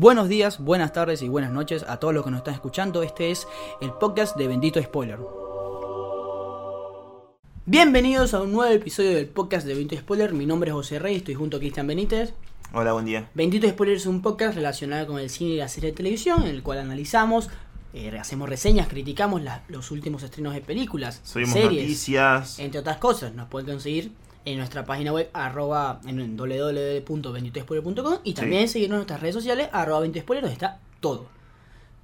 Buenos días, buenas tardes y buenas noches a todos los que nos están escuchando. Este es el podcast de Bendito Spoiler. Bienvenidos a un nuevo episodio del podcast de Bendito Spoiler. Mi nombre es José Rey, estoy junto a Cristian Benítez. Hola, buen día. Bendito Spoiler es un podcast relacionado con el cine y la serie de televisión, en el cual analizamos, eh, hacemos reseñas, criticamos la- los últimos estrenos de películas, Subimos series, noticias. entre otras cosas. Nos pueden conseguir en nuestra página web arroba en www.benditospoiler.com y también seguirnos en nuestras redes sociales arroba benditospoiler donde está todo.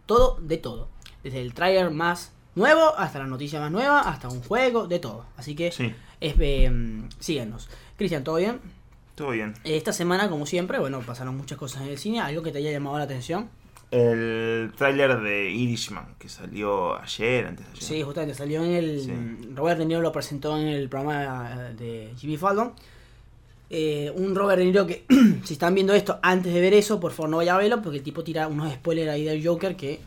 Todo de todo. Desde el trailer más nuevo hasta la noticia más nueva, hasta un juego, de todo. Así que Sí, es, eh, síganos. Cristian, ¿todo bien? todo bien. Esta semana, como siempre, bueno, pasaron muchas cosas en el cine. ¿Algo que te haya llamado la atención? El tráiler de Irishman que salió ayer, antes de ayer. Sí, justamente salió en el. Sí. Robert De Niro lo presentó en el programa eh, de Jimmy Fallon. Eh, un Robert De Niro que, si están viendo esto antes de ver eso, por favor no vaya a verlo, porque el tipo tira unos spoilers ahí del Joker que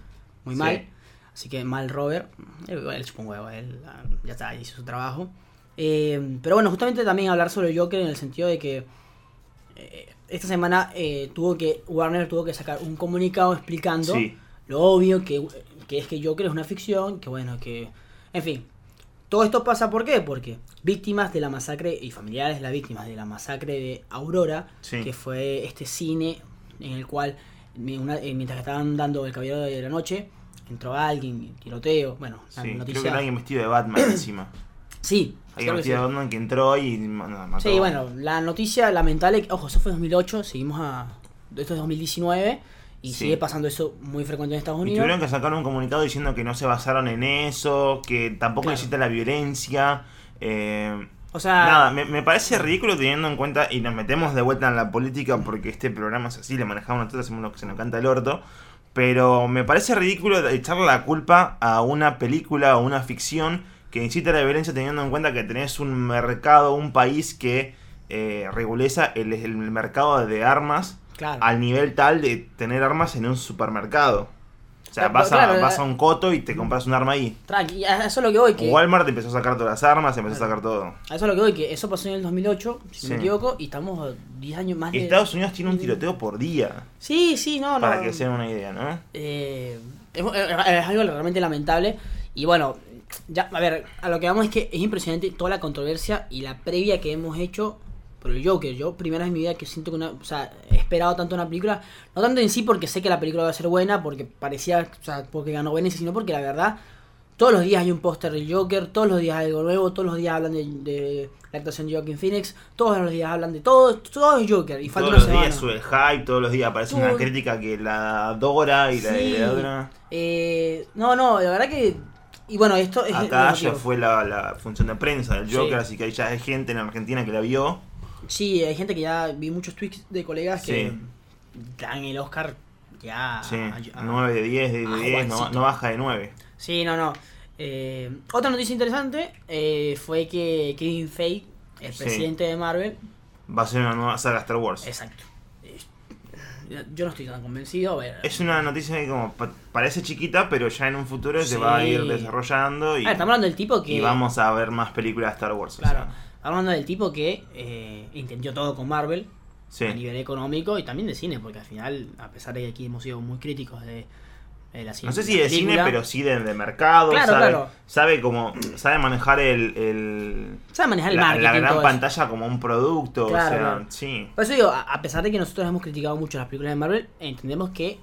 muy Sí. mal. Así que mal Robert. Él, huevo, él ah, ya está, hizo su trabajo. Eh, pero bueno, justamente también hablar sobre el Joker en el sentido de que eh, esta semana eh, tuvo que Warner tuvo que sacar un comunicado explicando Sí. lo obvio que, que es que Joker es una ficción, que bueno, que... En fin, todo esto pasa ¿por qué? Porque víctimas de la masacre y familiares de las víctimas de la masacre de Aurora, Sí. que fue este cine en el cual una- eh, mientras estaban dando el caballero de la noche, entró alguien, tiroteo, bueno, creo noticia... que era alguien vestido de Batman encima. Sí, sí. de Batman que entró y mató. Sí, bueno, la noticia lamentable, ojo, eso fue 2008, seguimos a... Esto es 2019 y Sí. sigue pasando eso muy frecuente en Estados Y Unidos. tuvieron que sacar un comunicado diciendo que no se basaron en eso, que tampoco Claro. necesita la violencia. eh, O sea, Nada, me, me parece ridículo teniendo en cuenta, y nos metemos de vuelta en la política porque este programa es así, le manejamos nosotros, hacemos lo que se nos canta el orto, pero me parece ridículo echarle la culpa a una película o una ficción que incita a la violencia teniendo en cuenta que tenés un mercado, un país que eh, reguleza el, el mercado de armas claro. al nivel tal de tener armas en un supermercado. O sea, vas a, claro, vas eh, a un coto y te compras un arma ahí. Tranqui, eso es lo que voy, que... Walmart empezó a sacar todas las armas, empezó a sacar todo. A eso es lo que voy, que eso pasó en el 2008, si no me Sí. equivoco, y estamos a 10 años más de... Estados Unidos tiene un tiroteo por día, Sí, sí, no, no. para que se den una idea, ¿no? Eh, es, es algo realmente lamentable. Y bueno, ya, a ver, a lo que vamos es que es impresionante toda la controversia y la previa que hemos hecho por el Joker. Yo, primera vez en mi vida que siento que una. O sea, he esperado tanto una película. No tanto en sí porque sé que la película va a ser buena, porque parecía. O sea, porque ganó Venecia, sino porque la verdad. Todos los días hay un póster del Joker, todos los días hay algo nuevo, todos los días hablan de, de la actuación de Joaquin Phoenix, todos los días hablan de todo, todo es Joker. Y falta Todos una los días sube el hype, todos los días aparece una crítica que la adora y Sí. la. Eh, no, no, la verdad que. Y bueno, esto es. Acá ya fue la, la función de prensa del Sí. Joker, así que ahí ya hay gente en Argentina que la vio. Sí, hay gente que ya vi muchos tweets de colegas que dan el Oscar ya. Sí, a- a- 9 de 10, 10 de ah, 10, no, baja de 9. Sí, no, no. Eh, otra noticia interesante eh, fue que Kevin Feige, el presidente de Marvel, Va a ser una nueva saga Star Wars. exacto. Yo no estoy tan convencido. A ver, Es una noticia que como pa- parece chiquita, pero ya en un futuro Sí. se va a ir desarrollando y, estamos hablando del tipo que. y vamos a ver más películas de Star Wars. o Claro, sea, estamos hablando del tipo que eh, entendió todo con Marvel. sí. a nivel económico y también de cine, porque al final, a pesar de que aquí hemos sido muy críticos de la. No sé si de cine, pero sí de, de mercado. Claro, sabe, claro. sabe cómo. Sabe manejar el. el- Sabe manejar el la, marketing. la gran eso. pantalla como un producto. Claro, o sea, sí. Por eso digo, a, pesar de que nosotros hemos criticado mucho las películas de Marvel, entendemos que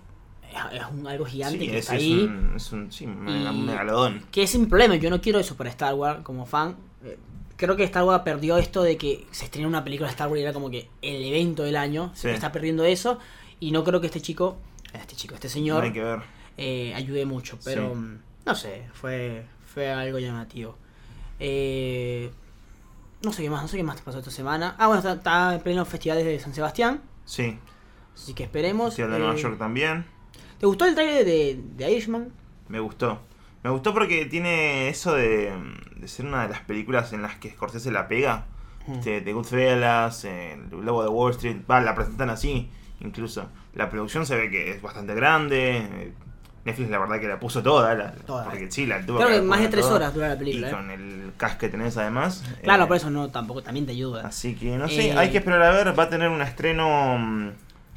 es, un, algo gigante Sí, que es, está es ahí. un, es un, sí, un Y- un megalodón. Que es sin problema, yo no quiero eso para Star Wars como fan. Eh, Creo que Star Wars perdió esto de que se estrena una película de Star Wars y era como que el evento del año. Se está perdiendo eso. Y no creo que este chico, este chico, este señor, Hay que ver. Eh, ayude mucho. Pero Sí. mm, no sé, fue, fue algo llamativo. Eh, no sé qué más, no sé qué más te pasó esta semana. Ah, bueno, está, está en pleno festivales de San Sebastián. Sí. Así que esperemos. Festival de Nueva eh, York también. ¿Te gustó el trailer de, de Irishman? Me gustó. Me gustó porque tiene eso de, de ser una de las películas en las que Scorsese la pega. Mm. De, de Goodfellas, eh, el Lobo de Wall Street. Va, la presentan así, incluso. La producción se ve que es bastante grande. Netflix la verdad que la puso toda. la- Toda. Porque sí, la tuvo Creo que más de tres toda. horas dura la película. Y ¿eh? con el cast que tenés además. Claro, eh, por eso no, tampoco, también te ayuda. Así que no sé, Eh, hay que esperar a ver. Va a tener un estreno mm,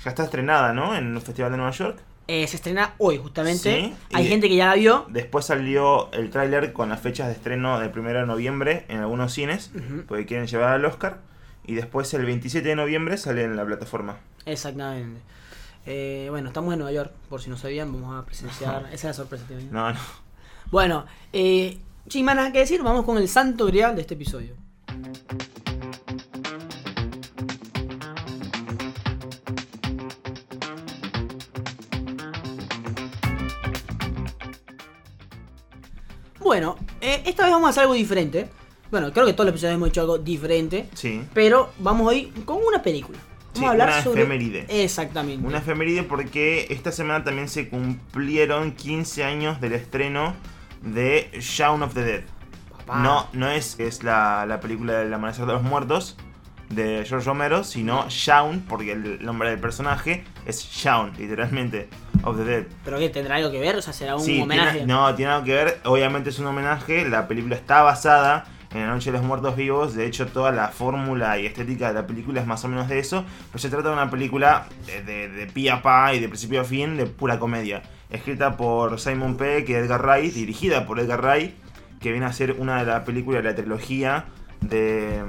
ya está estrenada, ¿no? En el Festival de Nueva York. Eh, se estrena hoy, justamente. Sí, Hay gente que ya la vio. Después salió el tráiler con las fechas de estreno del 1 de noviembre en algunos cines, porque quieren llevar al Oscar. Y después el 27 de noviembre sale en la plataforma. Exactamente. Eh, bueno, estamos en Nueva York, por si no sabían, vamos a presenciar. Esa es la sorpresa que. No, no. Bueno, eh, sin más nada que decir, vamos con el santo grial de este episodio. Bueno, eh, esta vez vamos a hacer algo diferente. Bueno, creo que todos los episodios hemos hecho algo diferente. Sí. Pero vamos hoy con una película. Vamos Sí, a hablar una sobre. efeméride. Exactamente. Una efeméride porque esta semana también se cumplieron 15 años del estreno de Shaun of the Dead. Papá. No, no es, es la, la película del Amanecer de los Muertos de George Romero, sino Shaun, porque el nombre del personaje es Shaun, literalmente, of the Dead. ¿Pero qué? ¿Tendrá algo que ver? O sea, será un Sí, homenaje. tiene- no, tiene algo que ver. Obviamente es un homenaje. La película está basada en La Noche de los Muertos Vivos. De hecho, toda la fórmula y estética de la película es más o menos de eso. Pero se trata de una película de, de, de pi a pa y de principio a fin de pura comedia. Escrita por Simon Peck y Edgar Wright, dirigida por Edgar Wright, que viene a ser una de las películas de la trilogía de,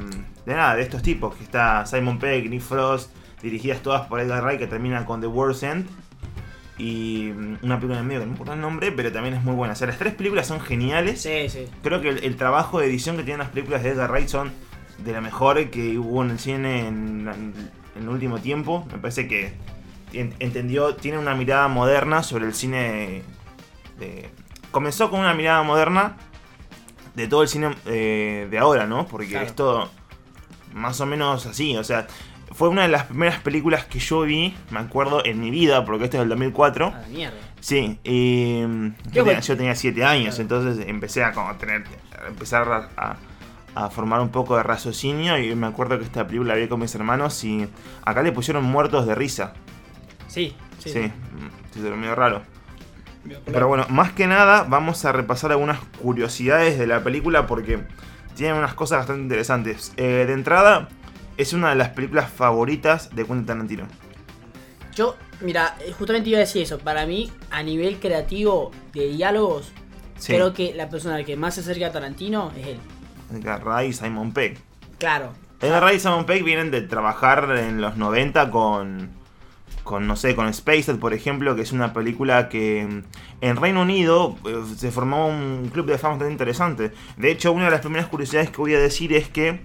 de nada, de estos tipos. Que está Simon Peck, Nick Frost, dirigidas todas por Edgar Wright, que termina con The World's End y mm, una película en medio que no me acuerdo el nombre, pero también es muy buena. O sea, las tres películas son geniales. Sí, sí. Creo que el, el trabajo de edición que tienen las películas de Edgar Wright son de la mejor que hubo en el cine en, en el último tiempo. Me parece que en- entendió, tiene una mirada moderna sobre el cine. de- comenzó con una mirada moderna de todo el cine eh, de ahora, ¿no? Porque Claro. es todo más o menos así. O sea, fue una de las primeras películas que yo vi, me acuerdo, en mi vida, porque esto es del 2004. A la mierda. Sí, y mm, ¿Qué yo, tenía, yo tenía 7 años, Claro. entonces empecé a como tener, a empezar a, a- a formar un poco de raciocinio y me acuerdo que esta película la vi con mis hermanos y acá le pusieron muertos de risa. Sí, sí. Sí, sí, medio raro. Pero bueno, más que nada vamos a repasar algunas curiosidades de la película porque tiene unas cosas bastante interesantes. Eh, de entrada, es una de las películas favoritas de Quentin Tarantino. Yo, mira, eh, justamente iba a decir eso. Para mí, a nivel creativo de diálogos, Sí. creo que la persona que más se acerca a Tarantino es él. Edgar Wright y Simon Peck. Claro. Edgar Wright y Simon Peck vienen de trabajar en los 90 con, con no sé, con Spaced, por ejemplo, que es una película que mm, en Reino Unido eh, se formó un club de fans bastante interesante. De hecho, una de las primeras curiosidades que voy a decir es que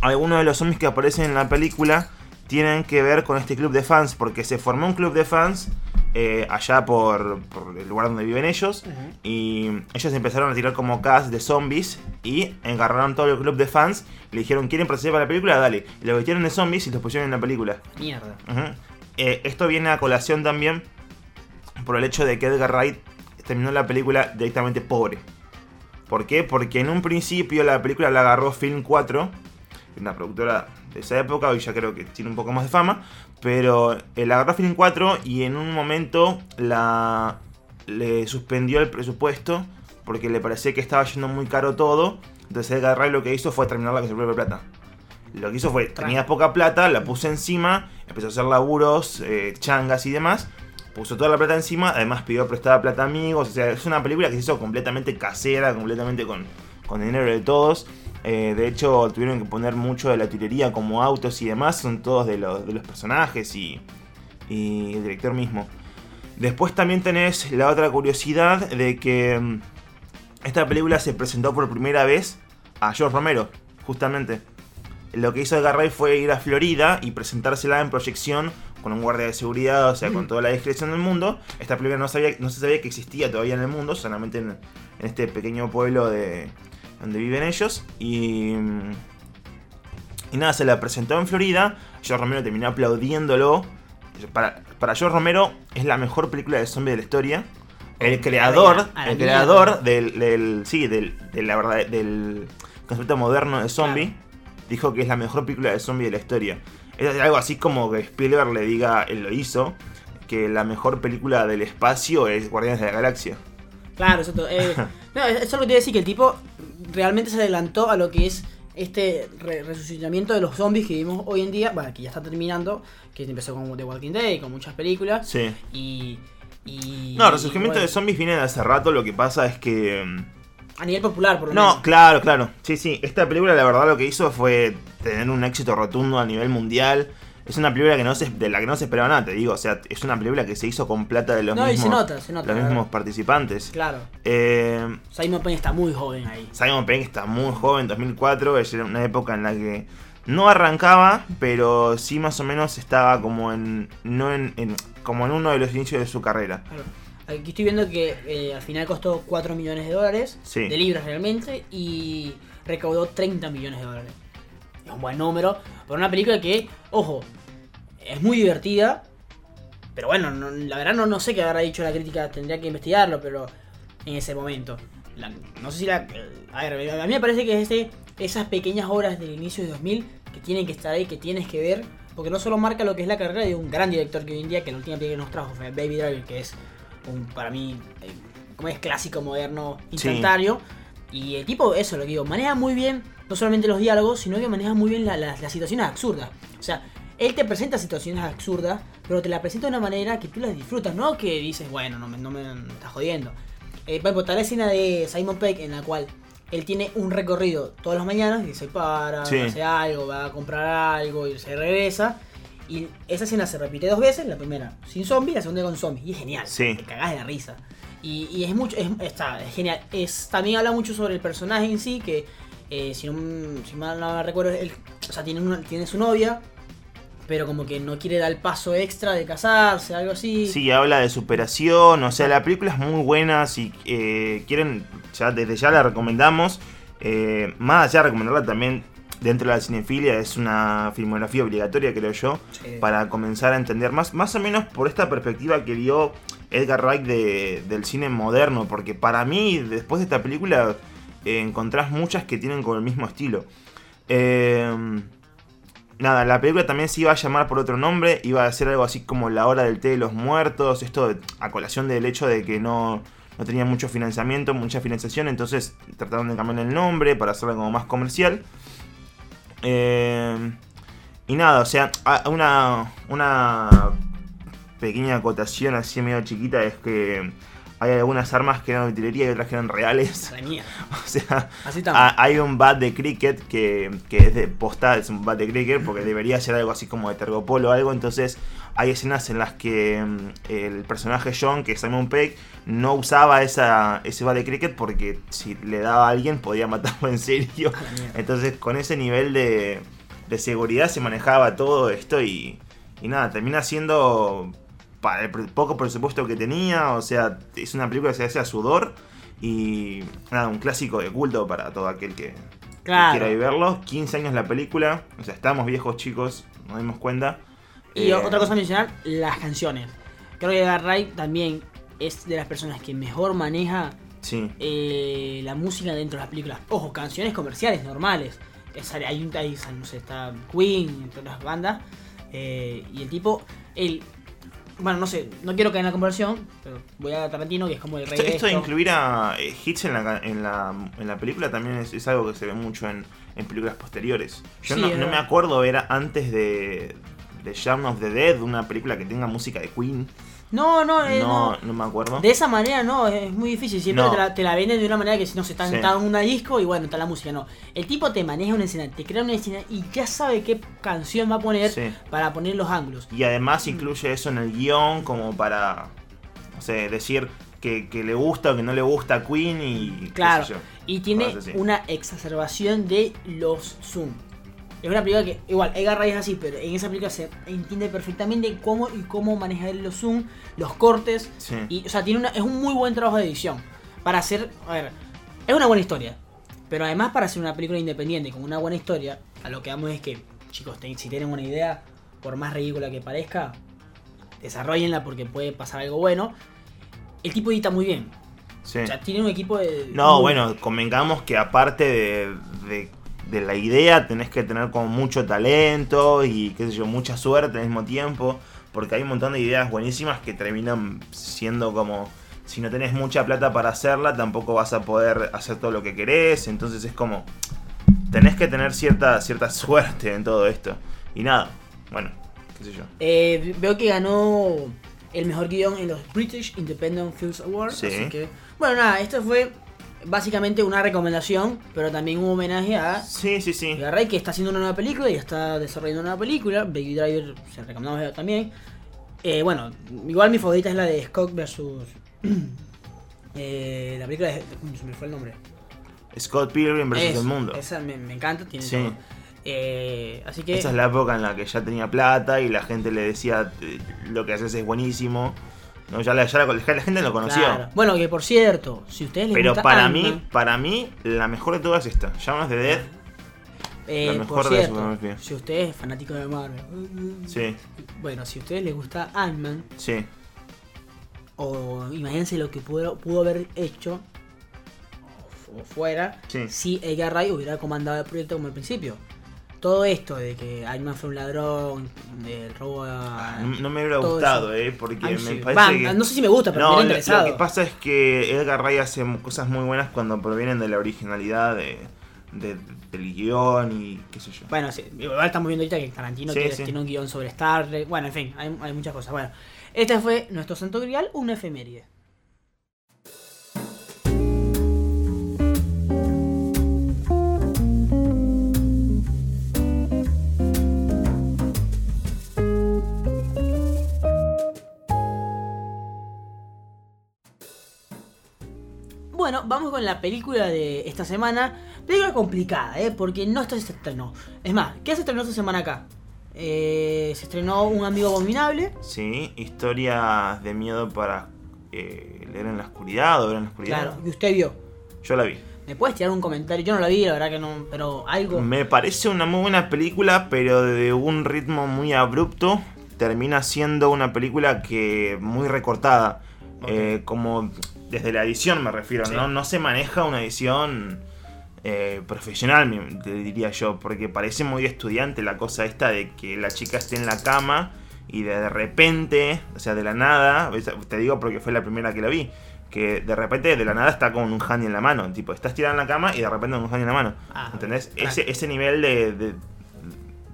algunos de los zombies que aparecen en la película tienen que ver con este club de fans, porque se formó un club de fans eh, allá por, por el lugar donde viven ellos. Y ellos empezaron a tirar como cast de zombies y engarraron todo el club de fans. Y le dijeron, ¿quieren participar para la película? Dale. Y lo metieron de zombies y los pusieron en la película. Mierda. Eh, esto viene a colación también por el hecho de que Edgar Wright terminó la película directamente pobre. ¿Por qué? Porque en un principio la película la agarró Film 4, una productora de esa época, hoy ya creo que tiene un poco más de fama, pero eh, la agarró Film 4 y en un momento la le suspendió el presupuesto porque le parecía que estaba yendo muy caro todo. Entonces Edgar Wright lo que hizo fue terminarla con su propia plata. Lo que hizo fue, tenía poca plata, la puso encima, empezó a hacer laburos, eh, changas y demás. Puso toda la plata encima, además pidió prestada plata a amigos. O sea, es una película que se hizo completamente casera, completamente con, con dinero de todos. Eh, de hecho, tuvieron que poner mucho de la utilería como autos y demás. Son todos de los, de los personajes y, y el director mismo. Después también tenés la otra curiosidad de que mm, esta película se presentó por primera vez a George Romero, justamente. Lo que hizo Edgar Wright fue ir a Florida y presentársela en proyección con un guardia de seguridad, o sea, con toda la discreción del mundo. Esta película no, sabía, no se sabía que existía todavía en el mundo, solamente en, en este pequeño pueblo de donde viven ellos. Y, y nada, se la presentó en Florida. George Romero terminó aplaudiéndolo. Para, para George Romero es la mejor película de zombie de la historia. El creador, el creador del, del- sí, del, de la verdad, del concepto moderno de zombie, dijo que es la mejor película de zombie de la historia. Es algo así como que Spielberg le diga, él lo hizo, que la mejor película del espacio es Guardianes de la Galaxia. Claro, exacto. Eh, no, eso es lo que te iba a decir, que el tipo realmente se adelantó a lo que es este re- resucitamiento de los zombies que vivimos hoy en día, bueno, que ya está terminando, que empezó con The Walking Dead, con muchas películas. Sí. Y. y No, el resurgimiento y, de zombies viene de hace rato, lo que pasa es que... mm, A nivel popular, por lo No, menos. claro, claro. Sí, sí. Esta película la verdad lo que hizo fue tener un éxito rotundo a nivel mundial. Es una película que no se, de la que no se esperaba nada, te digo. O sea, es una película que se hizo con plata de los No, y mismos, se nota, se nota, los mismos participantes. Claro. Eh, Simon Payne está muy joven ahí. Simon Pegg está muy joven, 2004, es una época en la que no arrancaba, pero sí más o menos estaba como en, no en, en- como en uno de los inicios de su carrera. Claro. Aquí estoy viendo que eh, al final costó 4 millones de dólares, Sí. de libras realmente, y recaudó 30 millones de dólares. Es un buen número para una película que, ojo, es muy divertida, pero bueno, no- la verdad no, no sé qué habrá dicho la crítica, tendría que investigarlo, pero en ese momento. La- no sé si la... A ver, a mí me parece que es de esas pequeñas obras del inicio de 2000 que tienen que estar ahí, que tienes que ver, porque no solo marca lo que es la carrera de un gran director que hoy en día, que la última película que nos trajo fue Baby Driver, que es un, para mí, eh, como es clásico, moderno, instantáneo. Y el tipo, eso lo que digo, maneja muy bien, no solamente los diálogos, sino que maneja muy bien la- la- las situaciones absurdas. O sea, él te presenta situaciones absurdas, pero te la presenta de una manera que tú las disfrutas, no que dices, bueno, no me, no me, estás jodiendo. Eh, por ejemplo, la escena de Simon Pegg en la cual él tiene un recorrido todas las mañanas y se para, Sí. hace algo, va a comprar algo y se regresa. Y esa escena se repite dos veces, la primera sin zombies, la segunda con zombies. Y es genial, Sí. te cagás de la risa. Y, y es mucho, es, está, es genial. Es, también habla mucho sobre el personaje en sí, que eh, si, no, si mal no recuerdo, él o sea, tiene, una, tiene su novia, pero como que no quiere dar el paso extra de casarse, algo así. Sí, habla de superación, o sea, la película es muy buena, si eh, quieren, ya desde ya la recomendamos. Eh, más allá de recomendarla también dentro de la cinefilia, es una filmografía obligatoria, creo yo, Sí. para comenzar a entender más, más o menos por esta perspectiva que dio Edgar Wright de- del cine moderno, porque para mí, después de esta película, eh, encontrás muchas que tienen con el mismo estilo. Eh, Nada, la película también se iba a llamar por otro nombre, iba a ser algo así como La Hora del Té de los Muertos, esto a colación del hecho de que no, no tenía mucho financiamiento, mucha financiación, entonces trataron de cambiar el nombre para hacerlo como más comercial. Eh, y nada, o sea, una, una pequeña acotación así medio chiquita es que hay algunas armas que eran de utilería y otras que eran reales. O sea, Así hay un bat de cricket que, que es de posta, es un bat de cricket porque debería ser algo así como de tergopolo o algo. Entonces hay escenas en las que mm, el personaje John, que es Simon Pegg, no usaba esa, ese bat de cricket porque si le daba a alguien podía matarlo en serio. Entonces con ese nivel de, de seguridad se manejaba todo esto y, y nada, termina siendo para el poco presupuesto que tenía. O sea, es una película que se hace a sudor. Y nada, un clásico de culto para todo aquel que, quiera ir verlo. 15 años la película, o sea, estamos viejos chicos, nos dimos cuenta. Y Eh, otra cosa a mencionar, las canciones. Creo que Wright también es de las personas que mejor maneja Sí, eh, la música dentro de las películas. Ojo, canciones comerciales normales. Hay un hay, no sé, está Queen, entre otras bandas. eh, y el tipo, él, bueno, no sé, no quiero caer en la conversión, pero voy a Tarantino, que es como el rey esto, de esto de incluir a eh, hits en la, ca- en la, en la película también es, es algo que se ve mucho en, en películas posteriores. Yo Sí, no, me acuerdo ver antes de, de Shaun of the Dead, una película que tenga música de Queen. No, no, eh, no. No, no me acuerdo. De esa manera no, es muy difícil. Siempre No. te, la, te la venden de una manera que si no se está, Sí. en una disco y bueno, está la música, no. El tipo te maneja una escena, te crea una escena y ya sabe qué canción va a poner Sí. para poner los ángulos. Y además incluye eso en el guion como para, no sé, decir que, que le gusta o que no le gusta a Queen y qué Claro. sé yo. Y tiene una exacerbación de los zoom. Es una película que, igual, Edgar Wright es así, pero en esa película se entiende perfectamente cómo y cómo manejar los zoom, los cortes. Sí. Y, o sea, tiene una, es un muy buen trabajo de edición. Para hacer, a ver, es una buena historia. Pero además para hacer una película independiente con una buena historia, a lo que vamos es que, chicos, te- si tienen una idea, por más ridícula que parezca, desarrollenla porque puede pasar algo bueno. El tipo edita muy bien. Sí. O sea, tiene un equipo de... No, muy- bueno, convengamos que aparte de, de- de la idea, tenés que tener como mucho talento y qué sé yo, mucha suerte al mismo tiempo, porque hay un montón de ideas buenísimas que terminan siendo como, si no tenés mucha plata para hacerla, tampoco vas a poder hacer todo lo que querés, entonces es como, tenés que tener cierta, cierta suerte en todo esto. Y nada, bueno, qué sé yo. Eh, veo que ganó el mejor guion en los British Independent Films Awards. Sí. Así que, bueno, nada, esto fue básicamente una recomendación, pero también un homenaje a Sí, sí, sí. Edgar Wright, que está haciendo una nueva película y está desarrollando una nueva película. Baby Driver se recomendamos también. Eh, bueno, igual mi favorita es la de Scott versus. eh, la película de. se me fue el nombre. Scott Pilgrim versus el mundo. Esa me, me encanta, tiene Sí. todo. Eh, así que. Esa es la época en la que ya tenía plata y la gente le decía "Eh, lo que haces es buenísimo. No, ya, la, ya la, la gente lo conoció. Claro. Bueno, que por cierto, si ustedes les Pero gusta para mí, para mí, la mejor de todas es esta. Llamas de Dead. eh, la por mejor de la cierto, filmografía. si ustedes es fanático de Marvel, Sí, bueno, si a ustedes les gusta Ant-Man, sí. o imagínense lo que pudo, pudo haber hecho o, o fuera Sí. si Edgar Wright hubiera comandado el proyecto como al principio. Todo esto de que Ant-Man fue un ladrón, del robo a... No, no me hubiera gustado, eso. eh, porque Ay, me parece que... No sé si me gusta, pero No, me hubiera interesado. lo que pasa es que Edgar Wright hace cosas muy buenas cuando provienen de la originalidad de, de- del guion y qué sé yo. Bueno, sí, igual estamos viendo ahorita que Tarantino Sí, tiene, sí. tiene un guion sobre Star Trek. Bueno, en fin, hay, hay muchas cosas. Bueno, este fue nuestro santo grial, una efeméride. Vamos con la película de esta semana. Película complicada, ¿eh? Porque no está se estrenó. Es más, ¿qué se estrenó esta semana acá? Eh, se estrenó Un Amigo Abominable. Sí, historias de miedo para eh, leer en la oscuridad o ver en la oscuridad. Claro, que usted vio. Yo la vi. ¿Me puedes tirar un comentario? Yo no la vi, la verdad que no, pero algo. Me parece una muy buena película, pero de un ritmo muy abrupto. Termina siendo una película que muy recortada. Eh, como desde la edición me refiero, Sí. ¿no? No se maneja una edición eh, profesional, diría yo, porque parece muy estudiante la cosa esta de que la chica esté en la cama y de repente, o sea, de la nada, te digo porque fue la primera que la vi, que de repente de la nada está con un handy en la mano, tipo, estás tirada en la cama y de repente con un handy en la mano. Ah, ¿Entendés? claro. Ese, ese nivel de, de,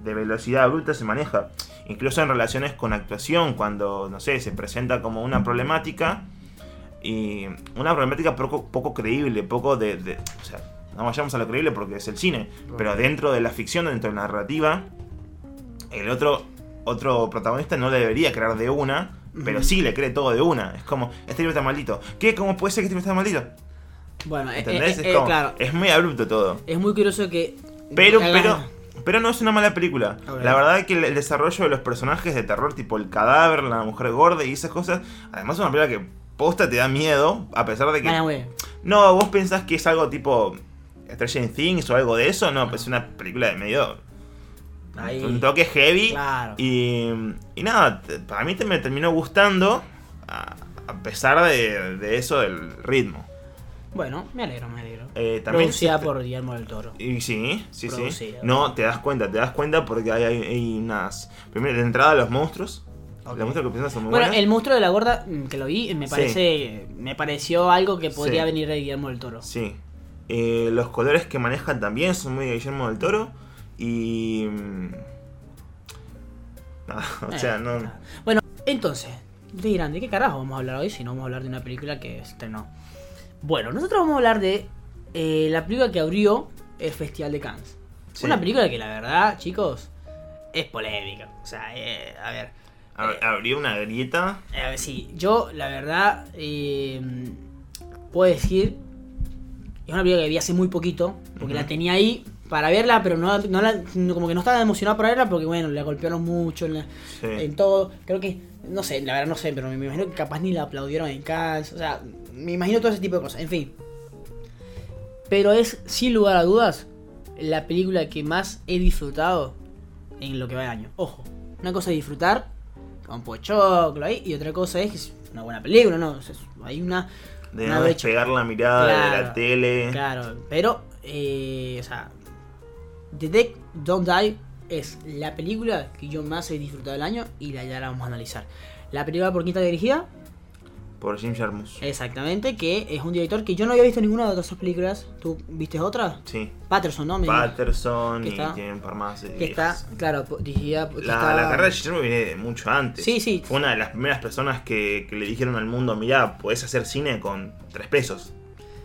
de velocidad bruta se maneja. Incluso en relaciones con actuación, cuando, no sé, se presenta como una problemática y una problemática poco, poco creíble, poco de, de- O sea, no vayamos a lo creíble porque es el cine, pero dentro de la ficción, dentro de la narrativa, el otro, otro protagonista no le debería creer de una, pero sí le cree todo de una. Es como, este libro está maldito. ¿Qué? ¿Cómo puede ser que este libro está maldito? Bueno, eh, ¿Entendés? eh, es eh, como, claro. es muy abrupto todo. Es muy curioso que. Pero, que hagan- pero, pero no es una mala película. La verdad que el, el desarrollo de los personajes de terror, tipo el cadáver, la mujer gorda y esas cosas, además es una película que posta te da miedo, a pesar de que... Bueno. No, vos pensás que es algo tipo Stranger Things o algo de eso, no, pues es una película de medio... Ahí. Un toque heavy. Claro. Y, y nada, para mí te, me terminó gustando, a, a pesar de, de eso del ritmo. Bueno, me alegro, me alegro. Eh, también Producida por Guillermo del Toro. Y sí, sí, sí. Producida. No, te das cuenta, te das cuenta porque hay, hay- hay unas. Primero, de entrada, los monstruos. Ok. Los monstruos que son muy Bueno, buenos. el monstruo de la gorda, mm, que lo vi, me parece. Me pareció algo que podría Sí. venir de Guillermo del Toro. Sí. Eh, los colores que manejan también son muy de Guillermo del Toro. Y. mm, nada, o Eh, sea, no. claro. Bueno, entonces, ustedes dirán, ¿de qué carajo vamos a hablar hoy si no vamos a hablar de una película que estrenó? Bueno, nosotros vamos a hablar de eh, la película que abrió el Festival de Cannes. Sí. Una película que la verdad, chicos, es polémica. O sea, eh, a ver. Ab- Abrió una grieta. Eh, sí, yo la verdad eh, puedo decir, es una película que vi hace muy poquito, porque la tenía ahí para verla, pero no, no la- como que no estaba emocionado para verla porque bueno, la golpearon mucho en, la- Sí. en todo, creo que, no sé, la verdad no sé, pero me imagino que capaz ni la aplaudieron en Cannes, o sea, me imagino todo ese tipo de cosas, en fin. Pero es, sin lugar a dudas, la película que más he disfrutado en lo que va de año. Ojo, una cosa es disfrutar con pochoclo ahí, y otra cosa es que es una buena película, ¿no? O sea, hay una... De una no despegar la mirada de la tele. Claro, pero, eh, o sea, The Dead Don't Die es la película que yo más he disfrutado del año y la ya la vamos a analizar. La película por quién está dirigida, por Jim Jarmusch. Exactamente, que es un director que yo no había visto ninguna de sus películas. ¿Tú viste otra? Sí. Patterson, ¿no? Me- Patterson y está- tiene un par más. de que está, claro, dirigida. La, está- la carrera de Guillermo viene de mucho antes. Sí, sí. Fue una de las primeras personas que, que le dijeron al mundo, mirá, podés hacer cine con tres pesos.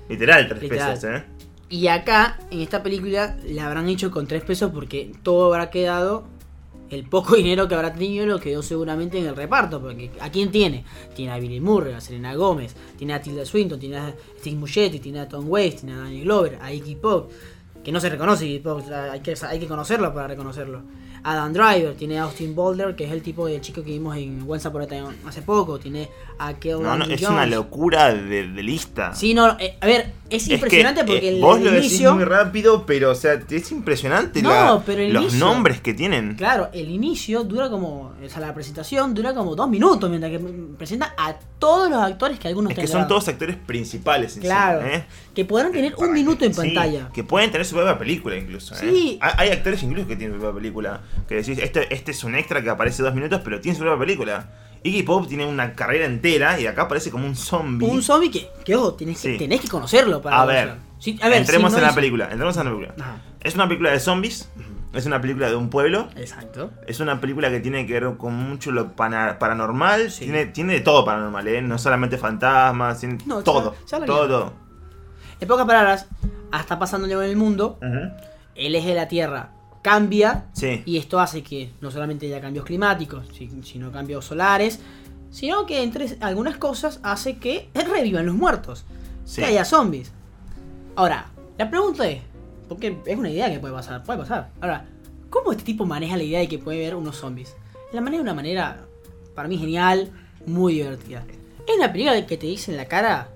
Literal, tres Literal. pesos, ¿eh? Y acá, en esta película, la habrán hecho con tres pesos porque todo habrá quedado. El poco dinero que habrá tenido lo quedó seguramente en el reparto. Porque ¿a quién tiene? Tiene a Billy Murray, a Selena Gómez, tiene a Tilda Swinton, tiene a Steve Muschetti, tiene a Tom Waits, tiene a Danny Glover, a Iggy Pop. Que no se reconoce o sea, hay que, hay que conocerlo para reconocerlo. Adam Driver, tiene a Austin Boulder, que es el tipo de chico que vimos en Once Upon a Time hace poco. Tiene a Kel No, no, es Jones. una locura de, de lista. Sí, no, eh, a ver, es, Es que, impresionante porque eh, el, vos el lo decís inicio. muy rápido, pero o sea, es impresionante No, la- pero el los inicio- nombres que tienen. Claro, el inicio dura como. O sea, la presentación dura como dos minutos mientras que presenta a todos los actores que algunos Es que son todos actores principales encima, Claro. ¿eh? Que podrán tener un minuto en sí, pantalla. que pueden tener su propia película incluso. ¿eh? Sí. Hay, hay actores incluso que tienen su propia película. Que decís, este, este es un extra que aparece dos minutos, pero tiene su propia película. Iggy Pop tiene una carrera entera y acá aparece como un zombie. Un zombie que, que ojo, tenés que, Sí. tenés que conocerlo para a ver. Sí, a ver, entremos si no en la película. Entremos en la película. Ajá. Es una película de zombies. Es una película de un pueblo. Exacto. Es una película que tiene que ver con mucho lo paranormal. Sí. Tiene, tiene de todo paranormal, ¿eh? No solamente fantasmas, tiene No, todo. ya- ya lo todo, todo. En pocas palabras, hasta pasando en el mundo, Ujú. el eje de la Tierra cambia Sí. y esto hace que no solamente haya cambios climáticos, si- sino cambios solares, sino que entre algunas cosas hace que revivan los muertos, Sí. que haya zombies. Ahora, la pregunta es, porque es una idea que puede pasar, puede pasar. Ahora, ¿cómo este tipo maneja la idea de que puede haber unos zombies? La maneja de una manera, para mí, genial, muy divertida. Es una película que te dice en la cara,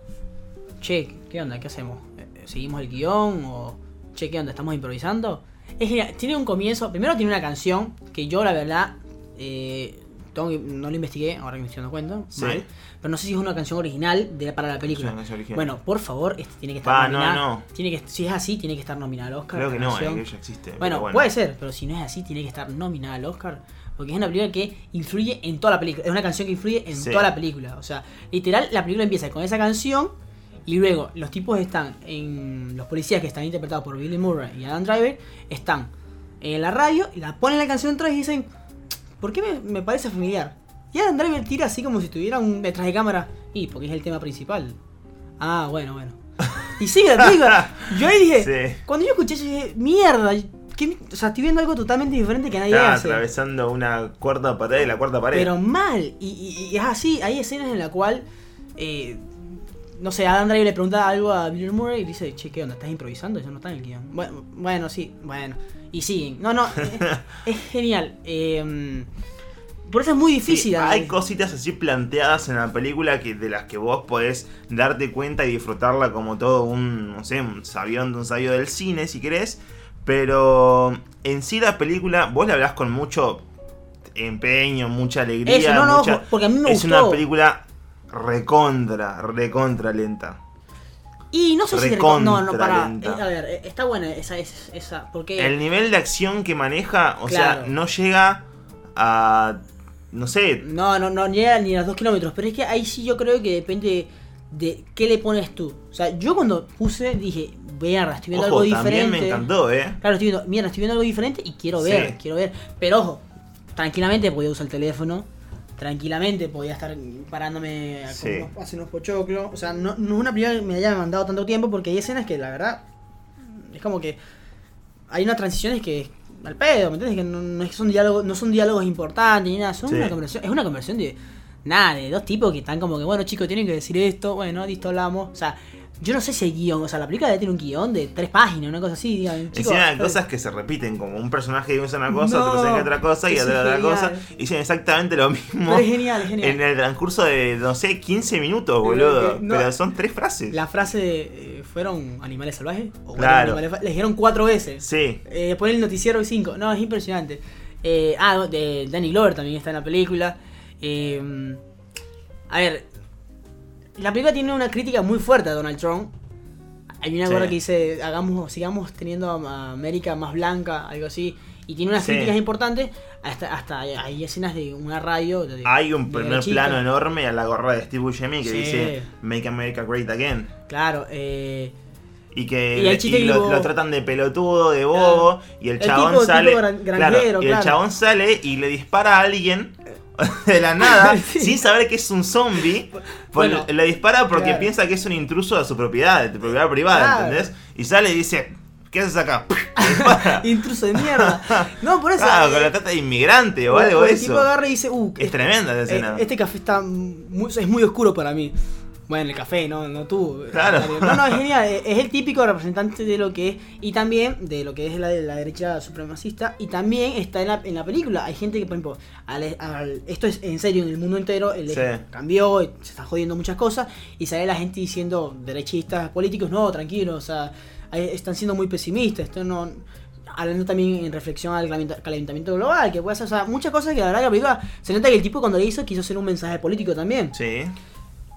che, ¿qué onda? ¿Qué hacemos? Eh, ¿Seguimos el guion? ¿O che, qué onda? ¿Estamos improvisando? Es genial. Tiene un comienzo, primero tiene una canción que yo la verdad eh, tengo que- no lo investigué, ahora que me estoy dando cuenta, Sí. mal, pero no sé si es una canción original de, para la película. Es una canción original. Bueno, por favor, este tiene que estar Va, no, nominada. no. Tiene que, si es así, tiene que estar nominada al Oscar. Creo que no, eh, que ya existe. Bueno, bueno, puede ser, pero si no es así, tiene que estar nominada al Oscar. Porque es una película que influye en toda la película. Es una canción que influye en Sí. toda la película. O sea, literal, la película empieza con esa canción. Y luego los tipos están en. Los policías que están interpretados por Billy Murray y Adam Driver están en la radio y la ponen la canción atrás y dicen: ¿Por qué me, me parece familiar? Y Adam Driver tira así como si tuviera un detrás de cámara. Y porque es el tema principal. Ah, bueno, bueno. Y sigue la película. Yo ahí dije, Sí. cuando yo escuché eso, dije, mierda, ¿qué mi- o sea, estoy viendo algo totalmente diferente que nadie Está hace. atravesando una cuarta pared y la cuarta pared. Pero mal. Y, y- y es así, hay escenas en la cual, eh, no sé, Adam Driver le pregunta algo a Bill Murray y dice, che, ¿qué onda? ¿Estás improvisando? Eso no está en el guion. Bueno, bueno sí, bueno. Y siguen. No, no, es, es genial. Eh, por eso es muy Sí, difícil. hay cositas así planteadas en la película que de las que vos podés darte cuenta y disfrutarla como todo un, no sé, un sabión de un sabio del cine, si querés. Pero en sí la película, vos la hablás con mucho empeño, mucha alegría. Eso, no, no, mucha- ojo, porque a mí me es gustó. una película recontra, recontra lenta. Y no sé si... recontra No, no, para. lenta. eh, a ver, eh, está buena esa, esa, esa porque... El nivel de acción que maneja, o Claro. sea, no llega a, no sé, No, no, no llega ni a los dos kilómetros. Pero es que ahí sí yo creo que depende de qué le pones tú. O sea, yo cuando puse dije, mierda, estoy viendo ojo, algo también diferente. me encantó, ¿eh? Claro, estoy viendo, mierda, estoy viendo algo diferente y quiero ver, Sí. quiero ver. Pero ojo, tranquilamente podía usar el teléfono. Tranquilamente podía estar parándome Sí. unos- a hacer unos pochoclos. O sea, no, no es una película que me haya mandado tanto tiempo porque hay escenas que la verdad es como que hay unas transiciones que al pedo, ¿me entiendes? Que no, no es que son diálogos, no son diálogos importantes ni nada, son Sí. una conversación, es una conversación de nada, de dos tipos que están como que, bueno chicos, tienen que decir esto, bueno, listo, hablamos. O sea, yo no sé si hay guion, o sea, la película debe tener un guion de tres páginas, una cosa así, digan, chicos. Encima hay cosas que se repiten, como un personaje dice una cosa, No, otro dice otra cosa y otra otra cosa. Y dicen exactamente lo mismo. Pero es genial, es genial. En el transcurso de, no sé, 15 minutos, boludo. no- Pero son tres frases. La frase de, eh, ¿fueron animales salvajes? ¿O fueron Claro. animales Les dijeron cuatro veces. Sí. Eh, después el noticiero cinco. No, es impresionante. Eh, ah, de Danny Glover también está en la película. Eh, a ver, la película tiene una crítica muy fuerte a Donald Trump. Hay una Sí. gorra que dice, hagamos, sigamos teniendo a América más blanca, algo así. y tiene unas Sí. críticas importantes. Hasta, hasta hay- escenas de una radio. de- Hay un de primer plano enorme a la gorra de Steve Buscemi que Sí. dice Make America Great Again. Claro, eh, Y que Y el lo, tratan de pelotudo, de bobo, y el El chabón tipo- tipo sale. claro, y el chabón sale y le dispara a alguien de la nada, Sí. sin saber que es un zombie. Pues Bueno, le, dispara porque claro. piensa que es un intruso a su propiedad, de tu propiedad privada, Claro. ¿entendés? Y sale y dice, ¿qué haces acá? Intruso de mierda. No, por eso. Claro, eh, con la trata de inmigrante o algo o de el tipo eso. agarra y dice, uh, Es tremenda esa Eh, escena. este café está muy, es muy oscuro para mí. Bueno, el café, no, no tú. Claro. No, no, es genial. Es el típico representante de lo que es. Y también de lo que es la, la derecha supremacista. Y también está en la, en la película. Hay gente que, por ejemplo, al- al- esto es en serio en el mundo entero. El Sí. cambió, se están jodiendo muchas cosas. Y sale la gente diciendo, derechistas, políticos, no, tranquilos. O sea, están siendo muy pesimistas. Esto no. Hablando también en reflexión al calenta- calentamiento global, que puede ser, o sea, muchas cosas que la verdad que la película se nota que el tipo cuando le hizo quiso hacer un mensaje político también. Sí,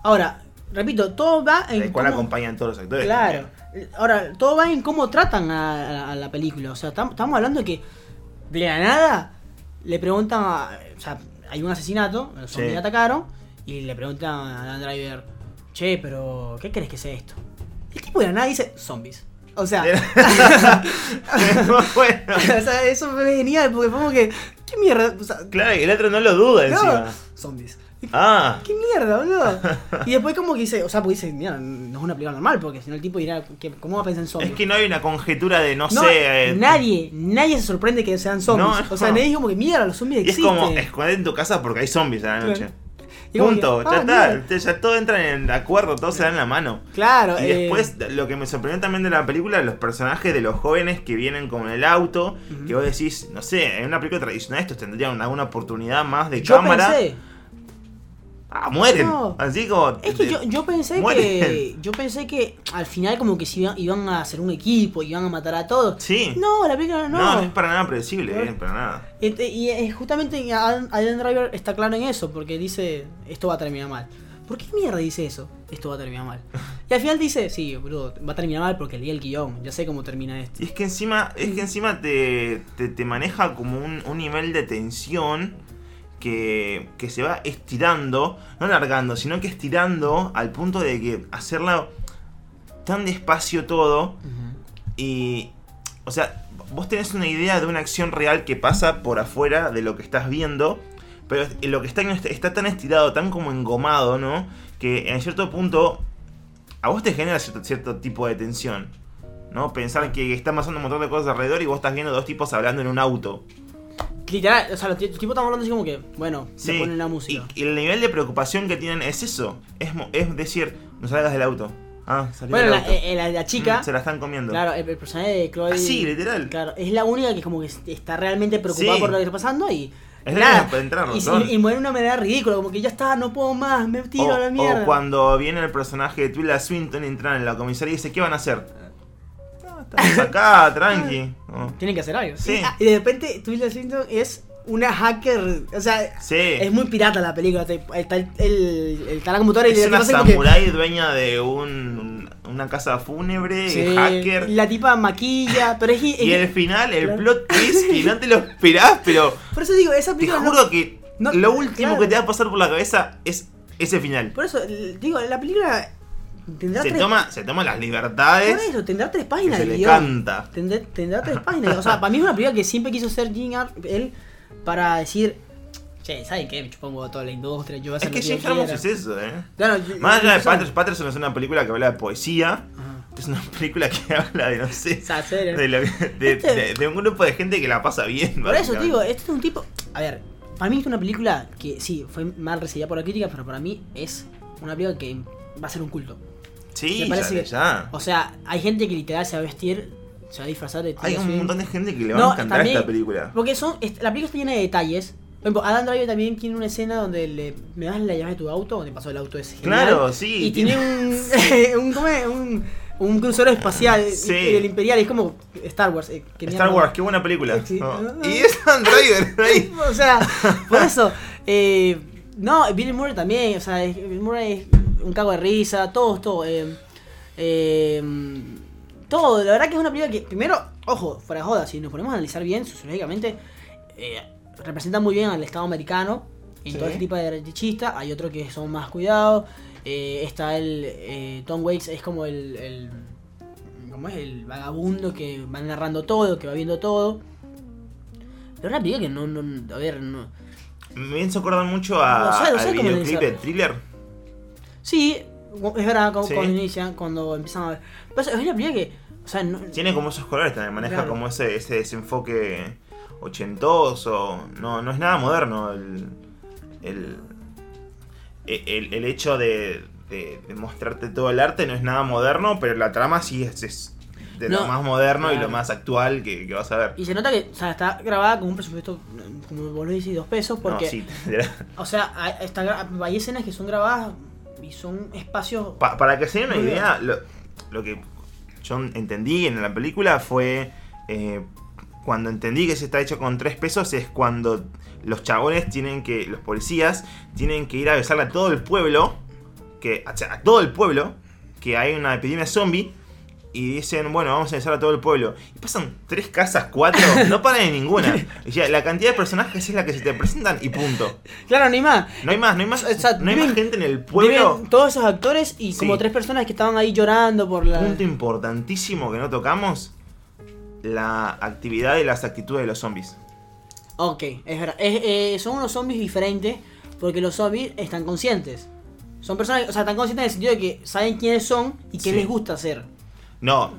Ahora, repito, todo va en el cual cómo- acompañan todos los actores. Claro. Ahora, todo va en cómo tratan a, a- a la película. O sea, tam- estamos hablando de que de la nada le preguntan a, O sea, hay un asesinato, los zombies Sí. atacaron y le preguntan a Dan Driver, che, pero ¿qué crees que sea esto? El tipo de la nada dice zombies. O sea, bueno, o sea, eso fue genial porque como que, ¿qué mierda? O sea, claro, y el otro no lo duda no, encima. zombies. Ah, ¿Qué mierda, boludo? Y después como que dice, o sea, porque dice, mira, no es una película normal, porque si no el tipo dirá, ¿qué- ¿cómo va a pensar en zombies? es que no hay una conjetura de no, No, sé. eh, nadie, nadie se sorprende que sean zombies. No, O sea, nadie dice como que mierda, los zombies Y es existen. como esconder en tu casa porque hay zombies a la noche. Punto, que, ya ah, está, mira. te- ya todo entra en acuerdo, todo se da en la mano. Claro, Y eh, después, lo que me sorprendió también de la película, los personajes de los jóvenes que vienen con el auto, que vos decís, no sé, en una película tradicional estos tendrían alguna oportunidad más de yo cámara. pensé, Ah, mueren. No. Así como. es que yo, yo pensé que, yo pensé que al final como que se iban, iban a hacer un equipo, iban a matar a todos. Sí. No, la película no. No, no es para nada predecible, No. eh, para nada. Este, Y, justamente Adam, Adam Driver está claro en eso, porque dice, esto va a terminar mal. ¿Por qué mierda dice eso? Esto va a terminar mal. Y al final dice, sí, boludo, va a terminar mal porque leí el guion, ya sé cómo termina esto. Y es que encima, es que encima te, te, te maneja como un, un nivel de tensión que, que se va estirando, no alargando, sino que estirando al punto de que hacerla tan despacio todo y, o sea, vos tenés una idea de una acción real que pasa por afuera de lo que estás viendo, pero lo que está, está tan estirado, tan como engomado, ¿no? Que en cierto punto a vos te genera cierto, cierto tipo de tensión. ¿No? Pensar que están pasando un montón de cosas alrededor y vos estás viendo dos tipos hablando en un auto. Literal, o sea, los tipos están hablando así como que, bueno, se Sí. ponen la música. Y, y el nivel de preocupación que tienen es eso. Es, es decir, no salgas del auto. Ah, salió Bueno, del la, auto. eh, la, la chica, Mm, se la están comiendo. claro, el, el personaje de Chloe. Así, literal. Claro, es la única que como que está realmente preocupada Sí. por lo que está pasando y. Es nada, la única que entra y, y, y muere de una manera ridícula, como que ya está, no puedo más, me tiro O, a la mierda. o cuando viene el personaje de Twila Swinton y entran en la comisaría y dice, ¿qué van a hacer? "Ah, estamos acá, tranqui. Oh. Tienen que hacer algo. Sí. Y, ah, y de repente, Tilda Swinton es una hacker. O sea, Sí. es muy pirata la película. te- Está el, el, el talaco motor y Es una que- samurái dueña de un, una casa fúnebre, Sí, hacker. La tipa maquilla, pero es, es- Y el final, el Claro. plot twist que no te lo esperás, pero Por eso digo, esa te película. no- juro que no- lo último claro. que te va a pasar por la cabeza es ese final. Por eso, digo, la película tendrá Se tres. toma, se toma las por libertades eso, tendrá tres que páginas se de le guion. canta. Tendrá, tendrá tres páginas. O sea, para mí es una película que siempre quiso ser Jim él para decir, che, ¿saben qué? Me huevo toda la industria, yo voy a Es hacer que lo que Jarmusch quiera". es eso, eh. Claro, Más allá de Patterson, Patterson es una película que habla de poesía. Ajá. Es una película que habla de, no sé, de, que- Este- de- de un grupo de gente que la pasa bien. Por eso, digo, este es un tipo. A ver, para mí es una película que sí, fue mal recibida por la crítica, pero para mí es una película que va a ser un culto. Sí, me parece ya, que- ya. O sea, hay gente que literal se va a vestir, se va a disfrazar de Hay un montón de gente que le va No, a encantar también- esta película. Porque son, la película está llena de detalles. Por ejemplo, Adam Driver también tiene una escena donde le, me das la llave de tu auto, donde pasó el auto es genial. Claro, sí, Y tiene un, un, un, un crucero espacial Sí. y- del Imperial, es como Star Wars. eh, que Star. Wars, qué buena película. Sí. No. Y es Dan Driver ahí. o sea, por eso. eh, no, Bill Murray también, o sea, Bill Murray es un cago de risa, todo, todo. eh, eh, todo, la verdad que es una película que, primero, ojo, fuera de joda, si nos ponemos a analizar bien, sociológicamente, eh, representa muy bien al Estado americano en Sí. todo este tipo de derechistas. Hay otros que son más cuidados. Eh, está el. Tom Waits es como el. el ¿Cómo es? El vagabundo que va narrando todo, que va viendo todo. Pero una película que no. no a ver, no. Me hizo acordar mucho a, No no sé al videoclip analizar. de Thriller. Sí, es verdad, como Sí. cuando inician, cuando empiezan a ver. Pero es una película que. O sea, no, Tiene como esos colores también, maneja Claro. como ese, ese desenfoque ochentoso. No, no es nada moderno el, el, el, el hecho de, de- de mostrarte todo el arte no es nada moderno, pero la trama sí es, es de lo más moderno y lo más actual que, que vas a ver. Y se nota que o sea, está grabada con un presupuesto, como vos lo decís, dos pesos, porque, No, sí, o sea, hay, está gra- hay escenas que son grabadas y son espacios... Pa- para que se den una idea, lo, lo que yo entendí en la película fue. eh, cuando entendí que se está hecho con tres pesos es cuando los chabones tienen que. Los policías tienen que ir a avisarle a todo el pueblo. Que, o sea, a todo el pueblo. Que hay una epidemia zombie. Y dicen, bueno, vamos a avisar a todo el pueblo. Y pasan tres casas, cuatro, no paran en ninguna. O sea, la cantidad de personajes es la que se te presentan y punto. Claro, ni más. No hay más, no hay más, O sea, no hay viven- más gente en el pueblo. Todos esos actores y Sí. como tres personas que estaban ahí llorando por la... punto importantísimo que no tocamos, la actividad y las actitudes de los zombies. Ok, es verdad. Es- eh, son unos zombies diferentes porque los zombies están conscientes. Son personas, o sea, están conscientes en el sentido de que saben quiénes son y qué Sí. les gusta hacer. No,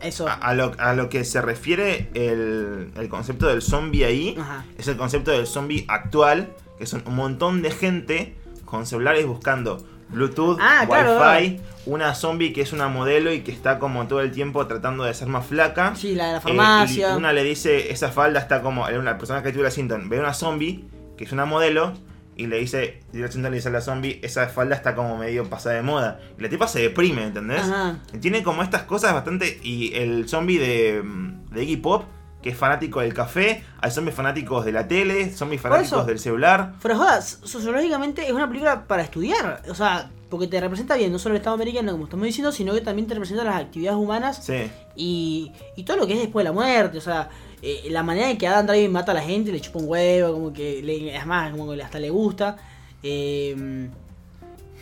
Eso. a, a lo, a lo que se refiere el, el concepto del zombie ahí, Ajá. es el concepto del zombie actual, que son un montón de gente con celulares buscando Bluetooth, Ah, claro, Wi-Fi, una zombie que es una modelo y que está como todo el tiempo tratando de ser más flaca. Sí, la de la Eh, farmacia. y una le dice, esa falda está como. Una persona que tuvo Sinton ve una zombie, que es una modelo, y le dice, Swinton le dice a la zombie, esa falda está como medio pasada de moda. Y la tipa se deprime, ¿entendés? Ajá. Tiene como estas cosas bastante. Y el zombie de, de Iggy Pop, que es fanático del café, hay zombies fanáticos de la tele, zombies fanáticos eso. del celular. Pero joda, sociológicamente es una película para estudiar. O sea, porque te representa bien no solo el Estado americano, como estamos diciendo, sino que también te representa las actividades humanas Sí. y, y todo lo que es después de la muerte. O sea, eh, la manera en que Adam Driver mata a la gente, le chupa un huevo, como que le, es más, como que hasta le gusta. Eh,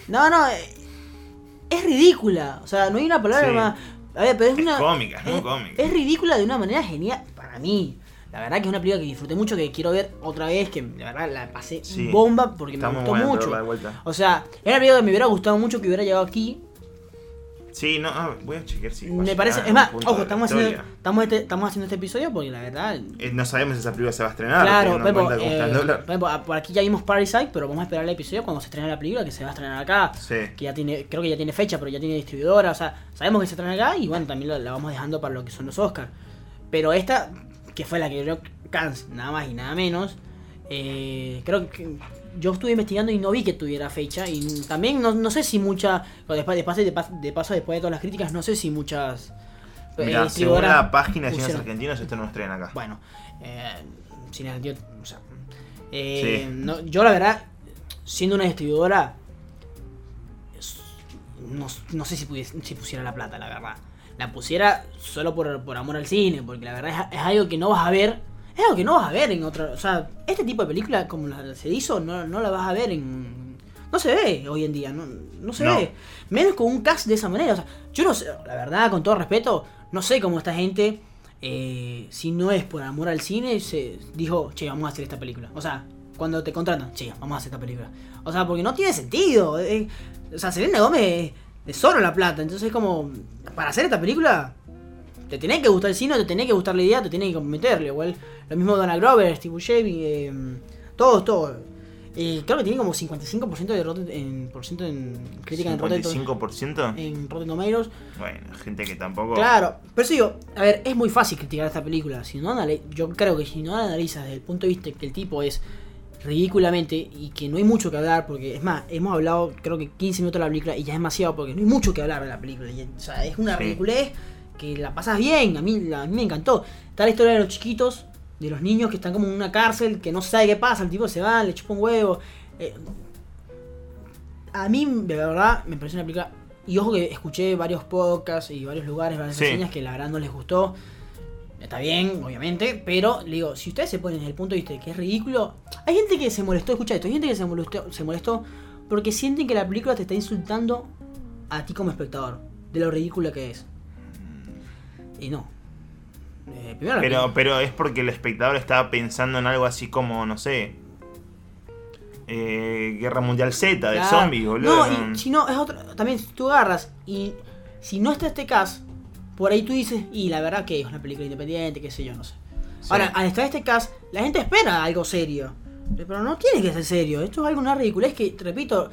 no, no, eh, es ridícula. O sea, no hay una palabra Sí. más. A ver, pero es, Es una. cómica, es muy cómica. es ridícula de una manera genial para mí. La verdad que es una película que disfruté mucho, que quiero ver otra vez, que la verdad la pasé Sí. bomba porque Está me gustó mucho. O sea, es una película que me hubiera gustado mucho que hubiera llegado aquí. Sí, no, ah, voy a chequear si. me parece, es más, ojo, estamos haciendo, estamos, este- estamos haciendo este episodio porque la verdad. Eh, no sabemos si esa película se va a estrenar. claro, está el eh, dólar. por ejemplo, a- por aquí ya vimos Parasite, pero vamos a esperar el episodio cuando se estrene la película, que se va a estrenar acá. Sí. Que ya tiene, creo que ya tiene fecha, pero ya tiene distribuidora. O sea, sabemos que se estrena acá y bueno, también la, la vamos dejando para lo que son los Oscars. Pero esta, que fue la que dio Cannes, nada más y nada menos, eh, creo que yo estuve investigando y no vi que tuviera fecha. Y también no, no sé si mucha. o Después, de, paso, de, pas- de paso, después de todas las críticas, no sé si muchas. eh, Mira, según distribuidoras la página de cines argentinos, esto no estrena acá. Bueno, eh. O sea, eh, Sí. no- yo la verdad, siendo una distribuidora, no, no sé si, pudiese- si pusiera la plata, la verdad. La pusiera solo por, por amor al cine, porque la verdad es, es algo que no vas a ver. Es algo que no vas a ver en otra. O sea, este tipo de película, como la se hizo, no, no la vas a ver en. No se ve hoy en día, no, no se No. ve. Menos con un cast de esa manera. O sea, yo no sé, la verdad, con todo respeto, no sé cómo esta gente, eh, si no es por amor al cine, se dijo, che, vamos a hacer esta película. O sea, cuando te contratan, che, vamos a hacer esta película. O sea, porque no tiene sentido. eh, o sea, Selena Gómez de solo la plata. Entonces, como, para hacer esta película, te tenés que gustar el cine, te tenés que gustar la idea, te tenés que comprometerle. Igual, lo mismo Donald Grover, Steve Buscemi, eh, todos, todos. Eh, creo que tiene como 55% de Rotten, en, por ciento en crítica en Rotten, Tom- ¿55%? en Rotten Tomatoes. Bueno, gente que tampoco. Claro, pero eso digo, a ver, es muy fácil criticar esta película. Si no yo creo que si no analizas desde el punto de vista que el tipo es ridículamente y que no hay mucho que hablar, porque es más, hemos hablado creo que 15 minutos de la película y ya es demasiado porque no hay mucho que hablar de la película. y, o sea, es una Sí. ridiculez que la pasas bien, a mí, a mí me encantó. Está la historia de los chiquitos, de los niños que están como en una cárcel, que no sabe qué pasa, el tipo se va, le chupa un huevo. eh, a mí, de verdad, me pareció una película. Y ojo que escuché varios podcasts y varios lugares, varias Sí. reseñas que la verdad no les gustó. Está bien, obviamente, pero le digo, si ustedes se ponen desde el punto de vista de que es ridículo, hay gente que se molestó, escucha esto, hay gente que se molestó, se molestó porque sienten que la película te está insultando a ti como espectador, de lo ridícula que es. Y no. Eh, Pero, pero es porque el espectador estaba pensando en algo así como, no sé. eh, Guerra Mundial Z de zombies, boludo. No, y si no, es otra. También, si tú agarras y si no está este cast, por ahí tú dices, y la verdad que es una película independiente, qué sé yo, no sé. Sí. Ahora, al estar este cast, la gente espera algo serio. Pero no tiene que ser serio. Esto es algo una ridícula. Es que, te repito,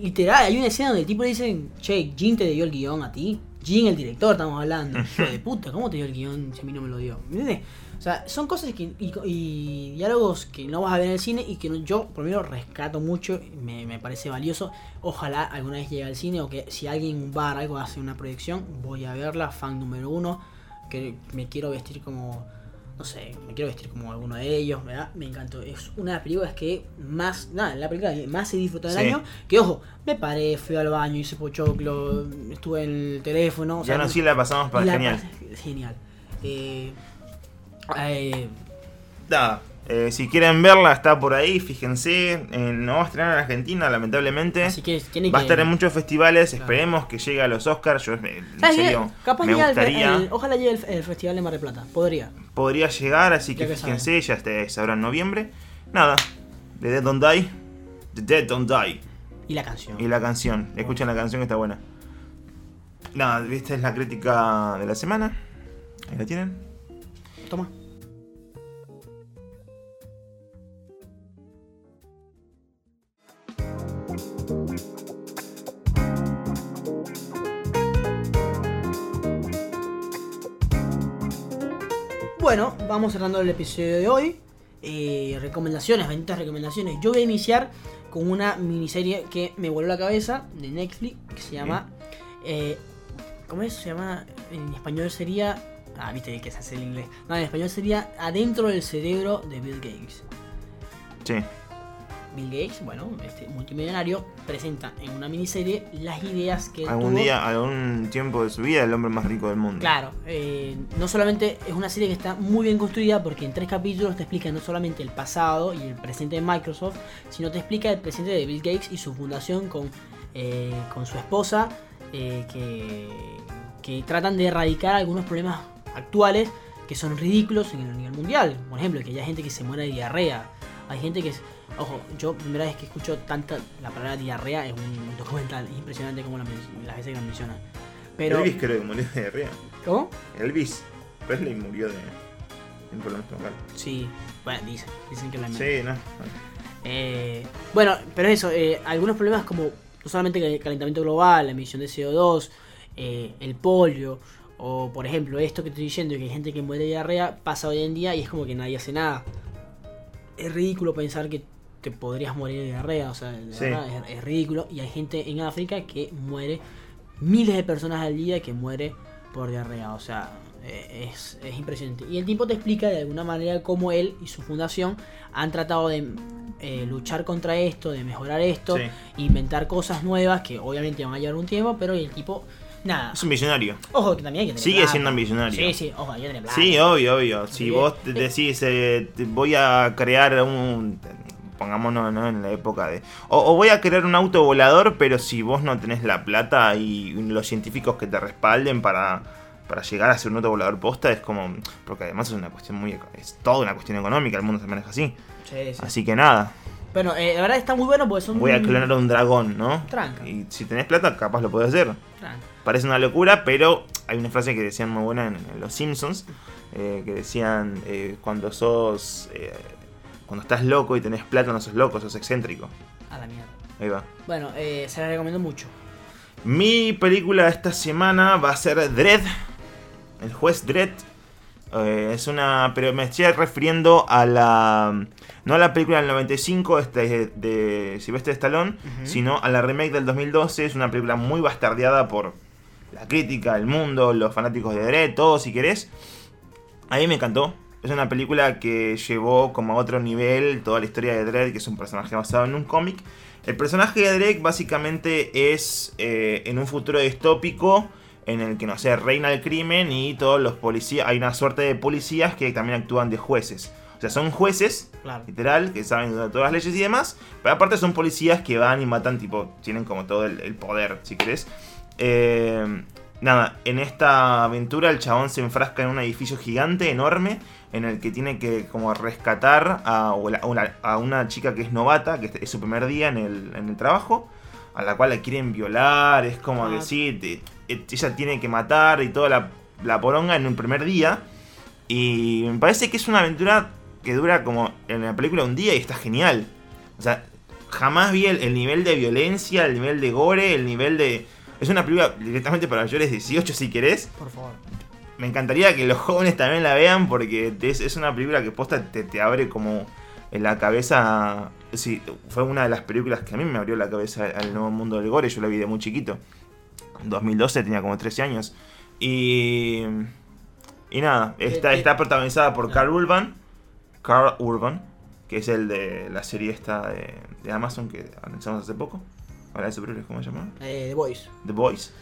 literal, hay una escena donde el tipo le dicen, che, Jin te dio el guion a ti. Jin, el director, estamos hablando. Hijo de puta, ¿cómo te dio el guion si a mí no me lo dio? ¿Me entiendes? O sea, son cosas que, y, y diálogos que no vas a ver en el cine y que no- yo, por lo menos, rescato mucho, me, me parece valioso. Ojalá alguna vez llegue al cine o que si alguien en un bar algo hace una proyección, voy a verla, fan número uno, que me quiero vestir como, no sé, me quiero vestir como alguno de ellos, ¿verdad? Me encantó. Es una de las películas que más, nada, la película que más he disfrutado del Sí. año, que ojo, me paré, fui al baño, hice pochoclo, estuve en el teléfono. o Ya no, sí la pasamos para genial. genial. Eh, eh, Nada, eh, si quieren verla, está por ahí, fíjense. eh, no va a estrenar en Argentina, lamentablemente. así que tiene Va a que. estar en muchos festivales, Claro. esperemos que llegue a los Oscars. Yo, eh, en ¿Sabes qué? serio, Capaz me llega el fe- gustaría. el- ojalá llegue el, el Festival de Mar del Plata. Podría. Podría llegar, así que Ya que fíjense, ya este, sabrá en noviembre. Nada, The Dead Don't Die. The Dead Don't Die. Y la canción. Y la canción, escuchen la canción que está buena. Nada, esta es la crítica de la semana. Ahí la tienen. Toma. Bueno, vamos cerrando el episodio de hoy. Eh, recomendaciones, benditas recomendaciones. Yo voy a iniciar con una miniserie que me voló la cabeza de Netflix que se llama. eh, ¿Cómo es? Se llama. En español sería. Ah, viste que se hace el inglés. No, en español sería Adentro del cerebro de Bill Gates. Sí. Bill Gates, bueno, este multimillonario, presenta en una miniserie las ideas que Algún tuvo. día, algún tiempo de su vida, el hombre más rico del mundo. Claro, eh, no solamente es una serie que está muy bien construida porque en tres capítulos te explica no solamente el pasado y el presente de Microsoft, sino te explica el presente de Bill Gates y su fundación con, eh, con su esposa, eh, que, que tratan de erradicar algunos problemas actuales que son ridículos en el nivel mundial. Por ejemplo, que haya gente que se muera de diarrea. Hay gente que... Ojo, yo primera vez que escucho tanta la palabra diarrea es un documental. Es impresionante como la, las veces que la mencionan. Pero... Elvis creo que murió de diarrea. ¿Cómo? Elvis Presley murió de un problema estomacal. Sí, bueno, dicen, dicen que la Sí, no. Eh, bueno, pero eso, eh, algunos problemas como no solamente el calentamiento global, la emisión de CO2, eh, el polio, o por ejemplo esto que estoy diciendo, que hay gente que muere de diarrea, pasa hoy en día y es como que nadie hace nada. Es ridículo pensar que te podrías morir de diarrea, o sea, de Sí. verdad, es, es ridículo. Y hay gente en África que muere, miles de personas al día que muere por diarrea, o sea, eh, es, es impresionante. Y el tipo te explica de alguna manera cómo él y su fundación han tratado de eh, luchar contra esto, de mejorar esto, Sí. inventar cosas nuevas que obviamente van a llevar un tiempo, pero el tipo, nada. Es un millonario. Ojo, que también hay que tener Sigue plata. siendo millonario. Sí, sí, ojo, hay que tener plata. Sí, obvio, obvio. Si Sí. vos decís, eh, voy a crear un. Pongámonos ¿no? en la época de. O, o voy a crear un auto volador, pero si vos no tenés la plata y los científicos que te respalden para, para llegar a ser un auto volador posta, es como. Porque además es una cuestión muy. Es toda una cuestión económica, el mundo se maneja así. Sí, sí. Así que nada, Bueno, eh, la verdad está muy bueno porque son. voy a clonar un dragón, ¿no? Tranca. Y si tenés plata, capaz lo podés hacer. Tranca. Parece una locura, pero hay una frase que decían muy buena en, en Los Simpsons, eh, que decían, eh, cuando sos, eh, cuando estás loco y tenés plata no sos loco, sos excéntrico. A la mierda. Ahí va. Bueno, eh, se la recomiendo mucho. Mi película esta semana va a ser Dredd, el juez Dredd. Eh, es una, pero me estoy refiriendo a la, no a la película del 95 este, de Sylvester Stallone, Ujú. sino a la remake del 2012. Es una película muy bastardeada por la crítica, el mundo, los fanáticos de Dredd, todo si querés. A mí me encantó. Es una película que llevó como a otro nivel toda la historia de Dredd, que es un personaje basado en un cómic. El personaje de Dredd básicamente es eh, en un futuro distópico en el que, no sé, reina el crimen y todos los policías, hay una suerte de policías que también actúan de jueces. O sea, son jueces, Claro. literal, que saben todas las leyes y demás, pero aparte son policías que van y matan, tipo, tienen como todo el, el poder, si querés. Eh, nada, en esta aventura el chabón se enfrasca en un edificio gigante, enorme, en el que tiene que como rescatar a, una, chica que es novata, que es su primer día en el, en el trabajo, a la cual la quieren violar, es como que Ah. sí, te- e- ella tiene que matar y toda la, la poronga en un primer día. Y me parece que es una aventura que dura como en la película un día y está genial. O sea, jamás vi el, el nivel de violencia, el nivel de gore, el nivel de... Es una película directamente para mayores de 18 si querés. Por favor. Me encantaría que los jóvenes también la vean porque es, es una película que posta te, te abre como en la cabeza. Sí, fue una de las películas que a mí me abrió la cabeza al nuevo mundo del gore. Yo la vi de muy chiquito. En 2012 tenía como 13 años. Y. Y nada, está, está protagonizada por no. Carl Urban. Carl Urban, que es el de la serie esta de, de Amazon que analizamos hace poco. Ahora de superhéroes, ¿cómo se llama? Eh, The Voice. The Boys.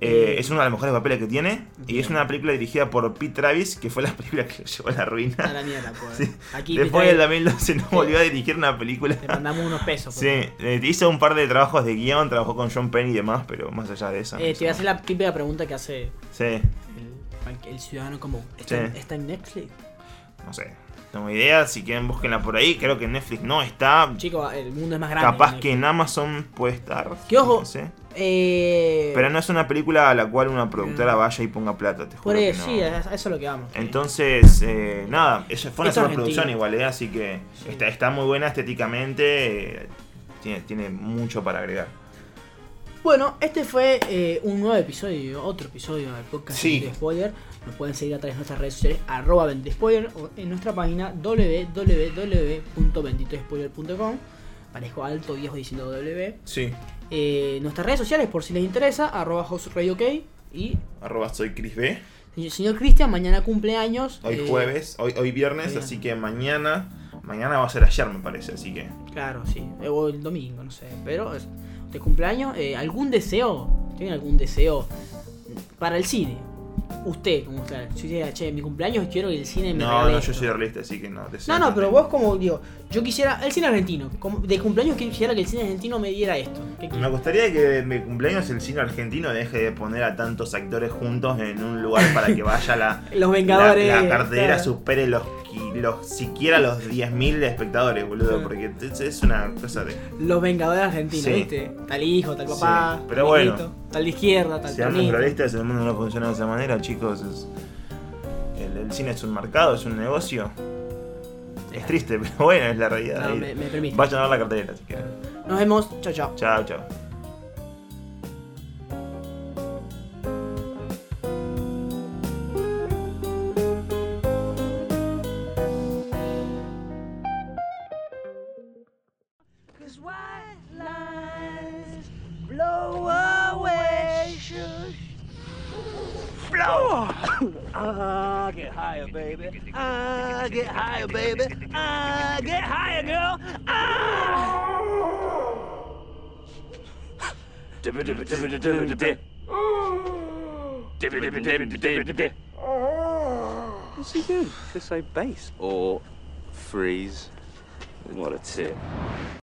Eh, es uno de los mejores papeles que tiene. Y es una película dirigida por Pete Travis, que fue la película que lo llevó a la A ruina. la mierda, pues. Sí. Aquí Después del te, 2012 no volvió a dirigir una película. te mandamos unos pesos. por Sí, eh, hizo un par de trabajos de guion, trabajó con John Penn y demás, pero más allá de eso. Eh, no te voy a hacer la típica pregunta que hace Sí, el, el ciudadano común. ¿Está, Sí. está en Netflix? no sé. Tengo idea. Si quieren, búsquenla por ahí. Creo que en Netflix no está. Chico, el mundo es más grande. Capaz que en Amazon puede estar. Que ojo, No sé. Eh, Pero no es una película a la cual una productora Mm. vaya y ponga plata, te juro. por que eso, no. sí, a eso es lo que vamos. Entonces, eh, nada, ella fue una superproducción Argentina. igual, ¿eh? así que Sí. está, está muy buena estéticamente, tiene, tiene mucho para agregar. Bueno, este fue eh, un nuevo episodio, otro episodio del podcast Sí. de Spoiler. Nos pueden seguir a través de nuestras redes sociales, arroba 20spoiler, o en nuestra página www.benditospoiler.com. Parezco alto viejo diciendo W. Sí. Eh, nuestras redes sociales, por si les interesa, arroba House Radio OK. Y Arroba soy Chris B. señor- Cristian, mañana cumpleaños. Hoy eh, jueves, hoy, hoy viernes, así que mañana, mañana va a ser ayer me parece, así que... Claro, sí. eh, O el domingo, no sé. Pero es de cumpleaños. eh, ¿Algún deseo? ¿Tienen algún deseo para el cine? Usted, como usted. Si usted, che, mi cumpleaños quiero que el cine me No, regale no, esto". yo soy realista, así que no. No, no, no pero vos como digo, yo quisiera, el cine argentino, como de cumpleaños quisiera que el cine argentino me diera esto. ¿Qué Me gustaría que en mi cumpleaños el cine argentino deje de poner a tantos actores juntos en un lugar para que vaya la, Los Vengadores. La, la cartelera claro. supere los, los siquiera los 10.000 espectadores, boludo, Sí. porque es, una cosa de... Los Vengadores argentinos, Sí. ¿viste? Tal hijo, tal papá, Sí, pero tal bueno. hijito, tal de izquierda, tal peronista. realistas, el mundo no funciona de esa manera, chicos. es- el, el cine es un mercado, es un negocio. Es triste, pero bueno, es la realidad. No, me, me permite. Vayan a ver la cartelera si quieren. Nos vemos, chao, chao. Chao, chao. baby. Ah, get higher, baby. Ah, get higher, girl. Ah! What's he do? Just say bass or freeze. What a tip.